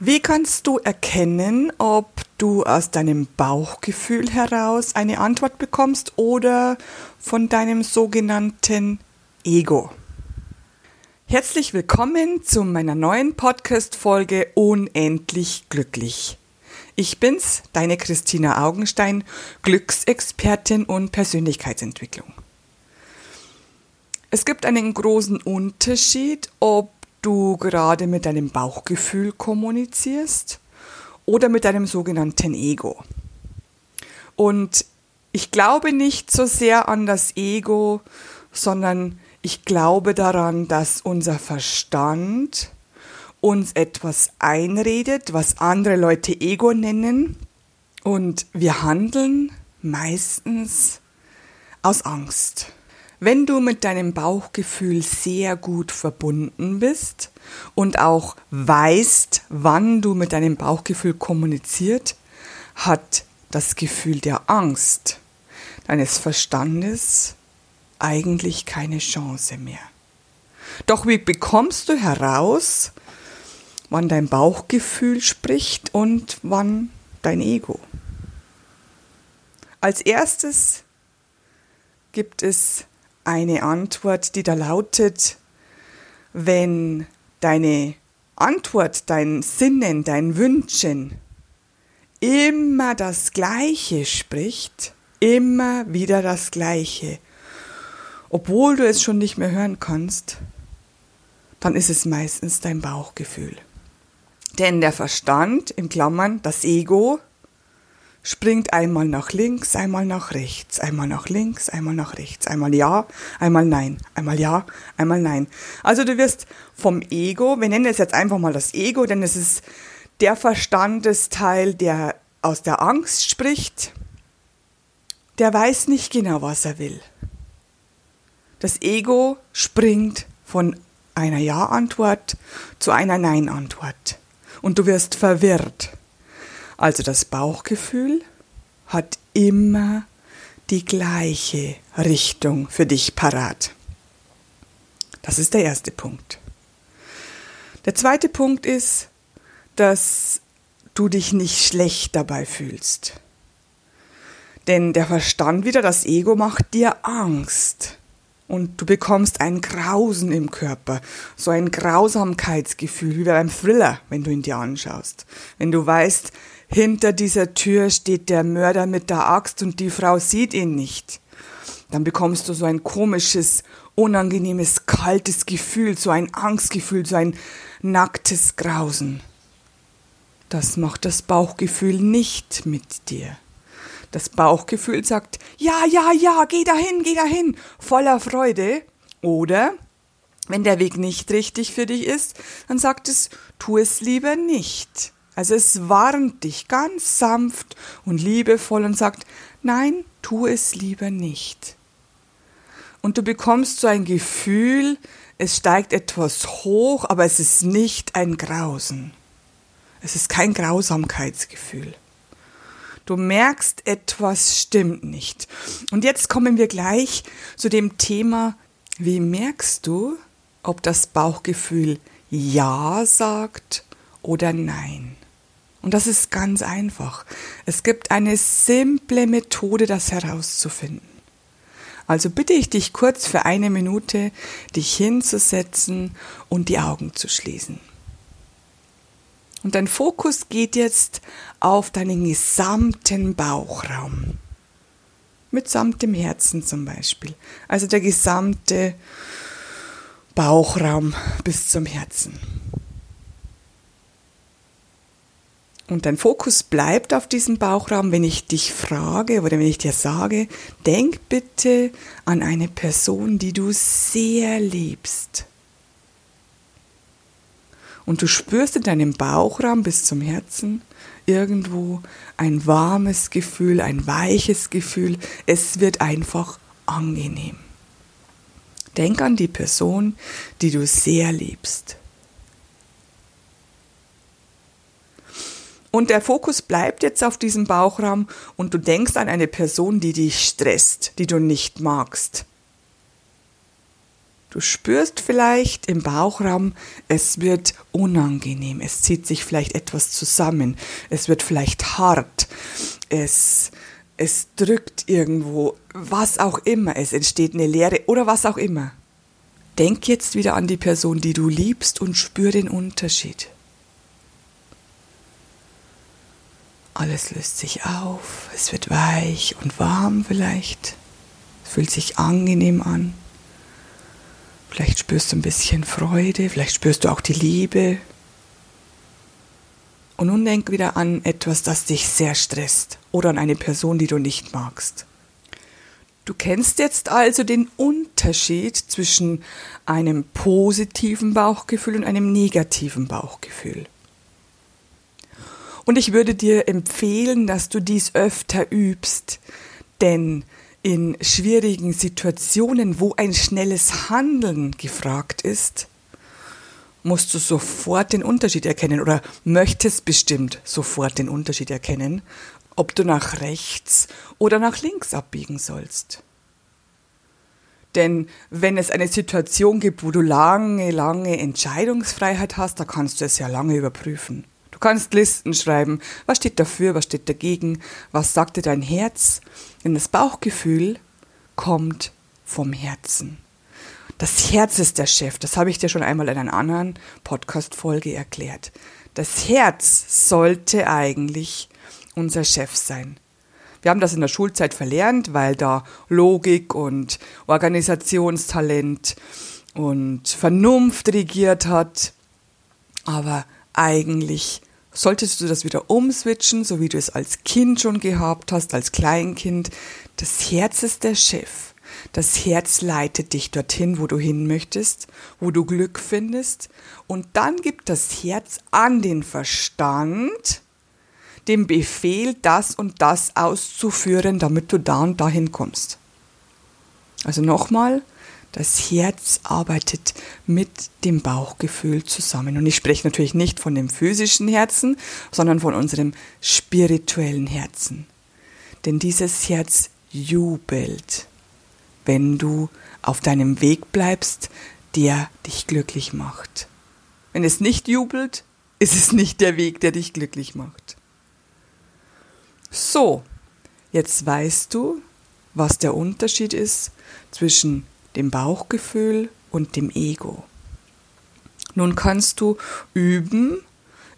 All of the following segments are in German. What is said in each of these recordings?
Wie kannst du erkennen, ob du aus deinem Bauchgefühl heraus eine Antwort bekommst oder von deinem sogenannten Ego? Herzlich willkommen zu meiner neuen Podcast-Folge Unendlich glücklich. Ich bin's, deine Christina Augenstein, Glücksexpertin und Persönlichkeitsentwicklung. Es gibt einen großen Unterschied, ob du gerade mit deinem Bauchgefühl kommunizierst oder mit deinem sogenannten Ego. Und ich glaube nicht so sehr an das Ego, sondern ich glaube daran, dass unser Verstand uns etwas einredet, was andere Leute Ego nennen, und wir handeln meistens aus Angst. Wenn du mit deinem Bauchgefühl sehr gut verbunden bist und auch weißt, wann du mit deinem Bauchgefühl kommuniziert, hat das Gefühl der Angst deines Verstandes eigentlich keine Chance mehr. Doch wie bekommst du heraus, wann dein Bauchgefühl spricht und wann dein Ego? Als erstes gibt es eine Antwort, die da lautet, wenn deine Antwort, dein Sinnen, dein Wünschen immer das Gleiche spricht, immer wieder das Gleiche, obwohl du es schon nicht mehr hören kannst, dann ist es meistens dein Bauchgefühl. Denn der Verstand, in Klammern das Ego, springt einmal nach links, einmal nach rechts, einmal nach links, einmal nach rechts, einmal ja, einmal nein, einmal ja, einmal nein. Also du wirst vom Ego, wir nennen es jetzt einfach mal das Ego, denn es ist der Verstandesteil, der aus der Angst spricht, der weiß nicht genau, was er will. Das Ego springt von einer Ja-Antwort zu einer Nein-Antwort und du wirst verwirrt. Also das Bauchgefühl hat immer die gleiche Richtung für dich parat. Das ist der erste Punkt. Der zweite Punkt ist, dass du dich nicht schlecht dabei fühlst. Denn der Verstand wieder, das Ego macht dir Angst und du bekommst ein Grausen im Körper, so ein Grausamkeitsgefühl, wie beim Thriller, wenn du ihn dir anschaust. Wenn du weißt, hinter dieser Tür steht der Mörder mit der Axt und die Frau sieht ihn nicht. Dann bekommst du so ein komisches, unangenehmes, kaltes Gefühl, so ein Angstgefühl, so ein nacktes Grausen. Das macht das Bauchgefühl nicht mit dir. Das Bauchgefühl sagt, ja, ja, ja, geh dahin, geh dahin, voller Freude. Oder, wenn der Weg nicht richtig für dich ist, dann sagt es, tu es lieber nicht. Also es warnt dich ganz sanft und liebevoll und sagt, nein, tu es lieber nicht. Und du bekommst so ein Gefühl, es steigt etwas hoch, aber es ist nicht ein Grausen. Es ist kein Grausamkeitsgefühl. Du merkst, etwas stimmt nicht. Und jetzt kommen wir gleich zu dem Thema, wie merkst du, ob das Bauchgefühl Ja sagt oder Nein? Und das ist ganz einfach. Es gibt eine simple Methode, das herauszufinden. Also bitte ich dich kurz für eine Minute, dich hinzusetzen und die Augen zu schließen. Und dein Fokus geht jetzt auf deinen gesamten Bauchraum. Mitsamt dem Herzen zum Beispiel. Also der gesamte Bauchraum bis zum Herzen. Und dein Fokus bleibt auf diesem Bauchraum, wenn ich dich frage oder wenn ich dir sage, denk bitte an eine Person, die du sehr liebst und du spürst in deinem Bauchraum bis zum Herzen irgendwo ein warmes Gefühl, ein weiches Gefühl. Es wird einfach angenehm. Denk an die Person, die du sehr liebst. Und der Fokus bleibt jetzt auf diesem Bauchraum und du denkst an eine Person, die dich stresst, die du nicht magst. Du spürst vielleicht im Bauchraum, es wird unangenehm, es zieht sich vielleicht etwas zusammen, es wird vielleicht hart, es, es drückt irgendwo, was auch immer, es entsteht eine Leere oder was auch immer. Denk jetzt wieder an die Person, die du liebst und spür den Unterschied. Alles löst sich auf, es wird weich und warm vielleicht, es fühlt sich angenehm an. Vielleicht spürst du ein bisschen Freude, vielleicht spürst du auch die Liebe. Und nun denk wieder an etwas, das dich sehr stresst oder an eine Person, die du nicht magst. Du kennst jetzt also den Unterschied zwischen einem positiven Bauchgefühl und einem negativen Bauchgefühl. Und ich würde dir empfehlen, dass du dies öfter übst, denn in schwierigen Situationen, wo ein schnelles Handeln gefragt ist, musst du sofort den Unterschied erkennen oder möchtest bestimmt sofort den Unterschied erkennen, ob du nach rechts oder nach links abbiegen sollst. Denn wenn es eine Situation gibt, wo du lange, lange Entscheidungsfreiheit hast, da kannst du es ja lange überprüfen. Du kannst Listen schreiben, was steht dafür, was steht dagegen, was sagt dir dein Herz. Denn das Bauchgefühl kommt vom Herzen. Das Herz ist der Chef, das habe ich dir schon einmal in einer anderen Podcast-Folge erklärt. Das Herz sollte eigentlich unser Chef sein. Wir haben das in der Schulzeit verlernt, weil da Logik und Organisationstalent und Vernunft regiert hat. Aber eigentlich solltest du das wieder umswitchen, so wie du es als Kind schon gehabt hast, als Kleinkind. Das Herz ist der Chef. Das Herz leitet dich dorthin, wo du hin möchtest, wo du Glück findest. Und dann gibt das Herz an den Verstand den Befehl, das und das auszuführen, damit du da und dahin kommst. Also nochmal, das Herz arbeitet mit dem Bauchgefühl zusammen. Und ich spreche natürlich nicht von dem physischen Herzen, sondern von unserem spirituellen Herzen. Denn dieses Herz jubelt, wenn du auf deinem Weg bleibst, der dich glücklich macht. Wenn es nicht jubelt, ist es nicht der Weg, der dich glücklich macht. So, jetzt weißt du, was der Unterschied ist zwischen dem Bauchgefühl und dem Ego. Nun kannst du üben,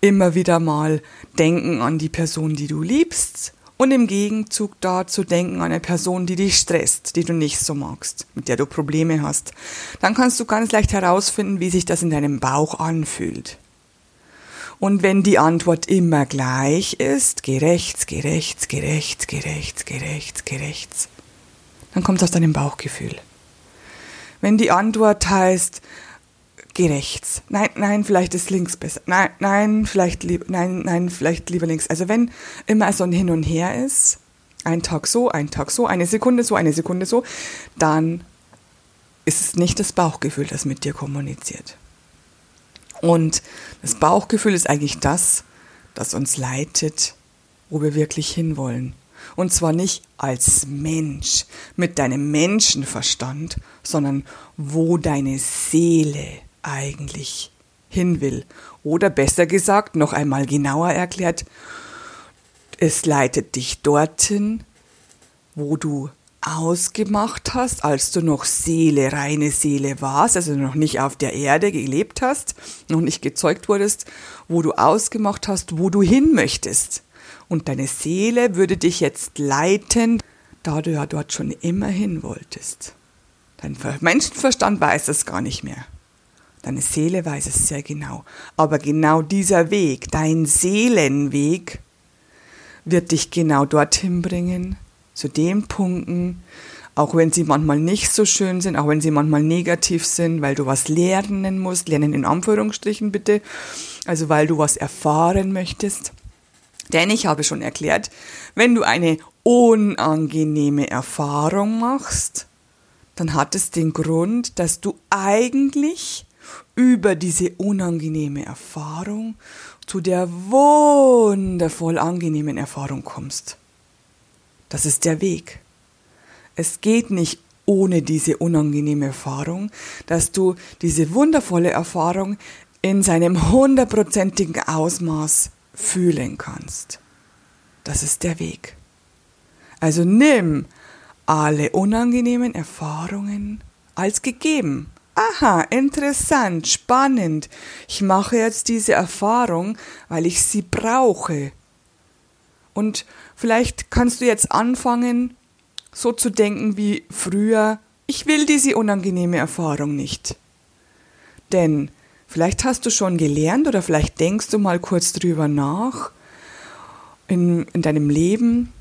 immer wieder mal denken an die Person, die du liebst und im Gegenzug dazu denken an eine Person, die dich stresst, die du nicht so magst, mit der du Probleme hast. Dann kannst du ganz leicht herausfinden, wie sich das in deinem Bauch anfühlt. Und wenn die Antwort immer gleich ist, geh rechts, geh rechts, geh rechts, geh rechts, geh rechts, geh rechts, dann kommt es aus deinem Bauchgefühl. Wenn die Antwort heißt, geh rechts. Nein, nein, vielleicht ist links besser. Nein, nein, vielleicht lieber, nein, nein, vielleicht lieber links. Also wenn immer so ein Hin und Her ist, ein Tag so, ein Tag so, eine Sekunde so, eine Sekunde so, dann ist es nicht das Bauchgefühl, das mit dir kommuniziert. Und das Bauchgefühl ist eigentlich das, das uns leitet, wo wir wirklich hinwollen. Und zwar nicht als Mensch mit deinem Menschenverstand, sondern wo deine Seele eigentlich hin will. Oder besser gesagt, noch einmal genauer erklärt, es leitet dich dorthin, wo du ausgemacht hast, als du noch Seele, reine Seele warst, also noch nicht auf der Erde gelebt hast, noch nicht gezeugt wurdest, wo du ausgemacht hast, wo du hin möchtest. Und deine Seele würde dich jetzt leiten, da du ja dort schon immer hin wolltest. Dein Menschenverstand weiß es gar nicht mehr. Deine Seele weiß es sehr genau. Aber genau dieser Weg, dein Seelenweg, wird dich genau dorthin bringen, zu den Punkten, auch wenn sie manchmal nicht so schön sind, auch wenn sie manchmal negativ sind, weil du was lernen musst, lernen in Anführungsstrichen bitte, also weil du was erfahren möchtest. Denn ich habe schon erklärt, wenn du eine unangenehme Erfahrung machst, dann hat es den Grund, dass du eigentlich über diese unangenehme Erfahrung zu der wundervoll angenehmen Erfahrung kommst. Das ist der Weg. Es geht nicht ohne diese unangenehme Erfahrung, dass du diese wundervolle Erfahrung in seinem hundertprozentigen Ausmaß fühlen kannst. Das ist der Weg. Also nimm alle unangenehmen Erfahrungen als gegeben. Aha, interessant, spannend. Ich mache jetzt diese Erfahrung, weil ich sie brauche. Und vielleicht kannst du jetzt anfangen, so zu denken wie früher, ich will diese unangenehme Erfahrung nicht. Denn vielleicht hast du schon gelernt oder vielleicht denkst du mal kurz drüber nach in, in deinem Leben,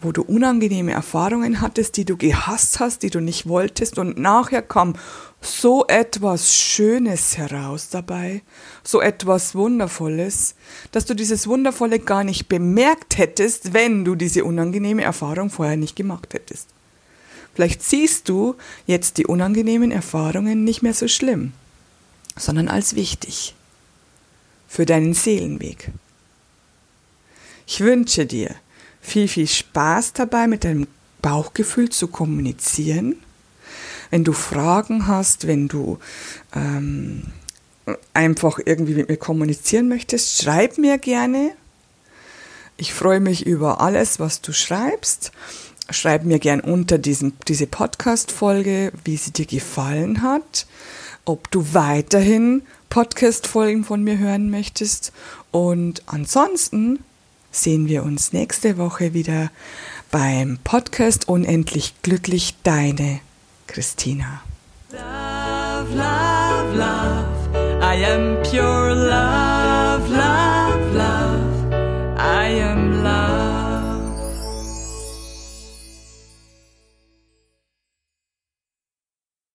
wo du unangenehme Erfahrungen hattest, die du gehasst hast, die du nicht wolltest und nachher kam so etwas Schönes heraus dabei, so etwas Wundervolles, dass du dieses Wundervolle gar nicht bemerkt hättest, wenn du diese unangenehme Erfahrung vorher nicht gemacht hättest. Vielleicht siehst du jetzt die unangenehmen Erfahrungen nicht mehr so schlimm, sondern als wichtig für deinen Seelenweg. Ich wünsche dir, viel, viel Spaß dabei, mit deinem Bauchgefühl zu kommunizieren. Wenn du Fragen hast, wenn du ähm, einfach irgendwie mit mir kommunizieren möchtest, schreib mir gerne. Ich freue mich über alles, was du schreibst. Schreib mir gern unter diesen, diese Podcast-Folge, wie sie dir gefallen hat, ob du weiterhin Podcast-Folgen von mir hören möchtest. Und ansonsten sehen wir uns nächste Woche wieder beim Podcast Unendlich Glücklich, deine Christina. Love, love, love, I am pure.